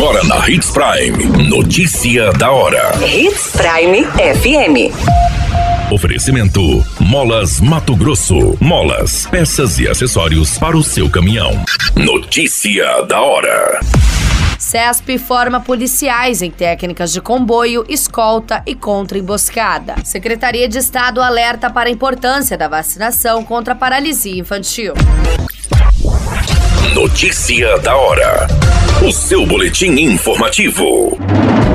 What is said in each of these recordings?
Agora na Hits Prime. Notícia da hora. Hits Prime FM. Oferecimento: Molas Mato Grosso. Molas, peças e acessórios para o seu caminhão. Notícia da hora. CESP forma policiais em técnicas de comboio, escolta e contra-emboscada. Secretaria de Estado alerta para a importância da vacinação contra a paralisia infantil. Notícia da hora. O seu boletim informativo.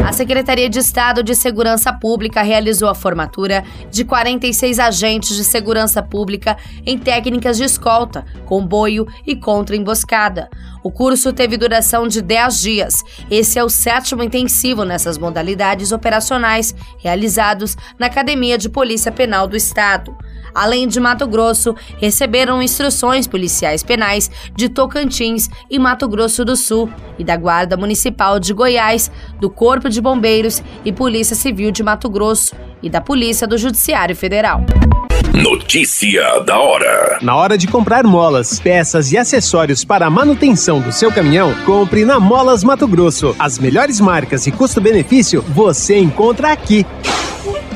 A Secretaria de Estado de Segurança Pública realizou a formatura de 46 agentes de segurança pública em técnicas de escolta, comboio e contra-emboscada. O curso teve duração de 10 dias. Esse é o sétimo intensivo nessas modalidades operacionais realizados na Academia de Polícia Penal do Estado além de Mato Grosso, receberam instruções policiais penais de Tocantins e Mato Grosso do Sul e da Guarda Municipal de Goiás, do Corpo de Bombeiros e Polícia Civil de Mato Grosso e da Polícia do Judiciário Federal. Notícia da hora. Na hora de comprar molas, peças e acessórios para a manutenção do seu caminhão, compre na Molas Mato Grosso. As melhores marcas e custo-benefício você encontra aqui.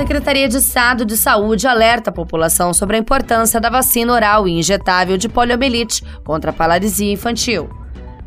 Secretaria de Estado de Saúde alerta a população sobre a importância da vacina oral e injetável de poliomielite contra a paralisia infantil.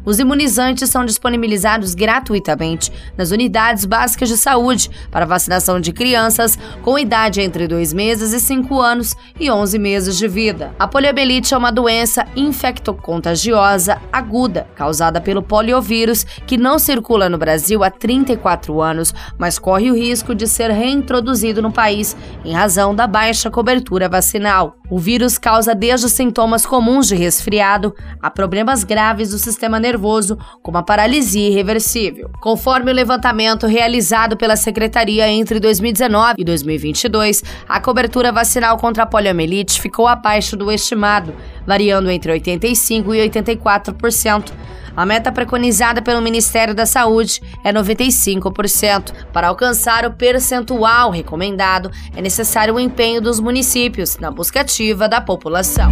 Os imunizantes são disponibilizados gratuitamente nas unidades básicas de saúde para vacinação de crianças com idade entre 2 meses e 5 anos e 11 meses de vida. A poliomielite é uma doença infectocontagiosa aguda causada pelo poliovírus que não circula no Brasil há 34 anos, mas corre o risco de ser reintroduzido no país em razão da baixa cobertura vacinal. O vírus causa desde sintomas comuns de resfriado a problemas graves do sistema nervoso como a paralisia irreversível. Conforme o levantamento realizado pela Secretaria entre 2019 e 2022, a cobertura vacinal contra a poliomielite ficou abaixo do estimado, variando entre 85% e 84%. A meta preconizada pelo Ministério da Saúde é 95%. Para alcançar o percentual recomendado, é necessário o empenho dos municípios na busca ativa da população.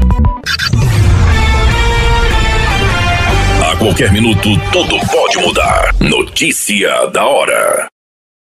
A qualquer minuto, tudo pode mudar. Notícia da hora.